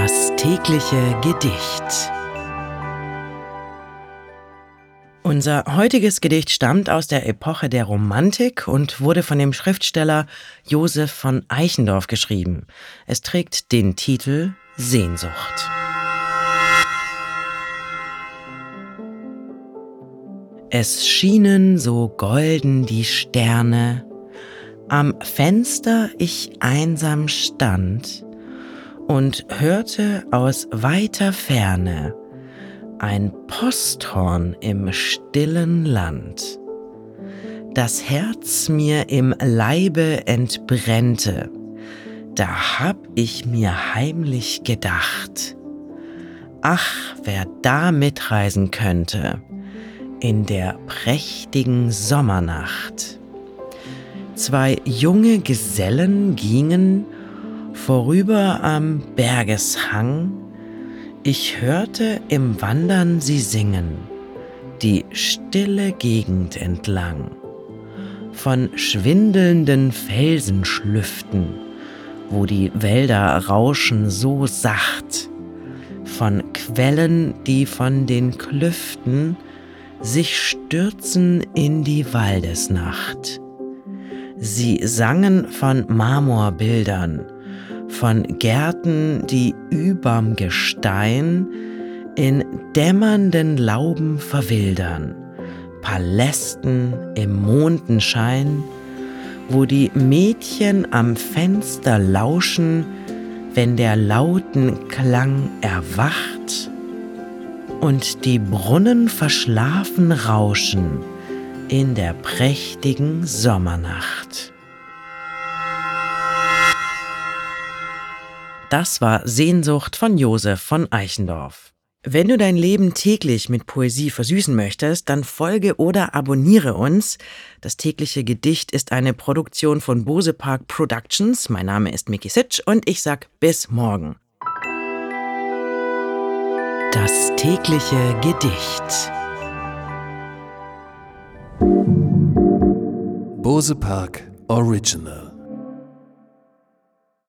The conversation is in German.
Das tägliche Gedicht. Unser heutiges Gedicht stammt aus der Epoche der Romantik und wurde von dem Schriftsteller Josef von Eichendorff geschrieben. Es trägt den Titel Sehnsucht. Es schienen so golden die Sterne, am Fenster ich einsam stand und hörte aus weiter Ferne ein Posthorn im stillen Land. Das Herz mir im Leibe entbrennte, da hab ich mir heimlich gedacht, ach, wer da mitreisen könnte in der prächtigen Sommernacht. Zwei junge Gesellen gingen vorüber am Bergeshang, ich hörte im Wandern sie singen, die stille Gegend entlang, von schwindelnden Felsenschlüften, wo die Wälder rauschen so sacht, von Quellen, die von den Klüften sich stürzen in die Waldesnacht. Sie sangen von Marmorbildern, von Gärten, die überm Gestein in dämmernden Lauben verwildern, Palästen im Mondenschein, wo die Mädchen am Fenster lauschen, wenn der lauten Klang erwacht und die Brunnen verschlafen rauschen in der prächtigen Sommernacht. Das war Sehnsucht von Josef von Eichendorff. Wenn du dein Leben täglich mit Poesie versüßen möchtest, dann folge oder abonniere uns. Das tägliche Gedicht ist eine Produktion von Bose Park Productions. Mein Name ist Miki Sitsch und ich sag bis morgen. Das tägliche Gedicht. Bose Park Original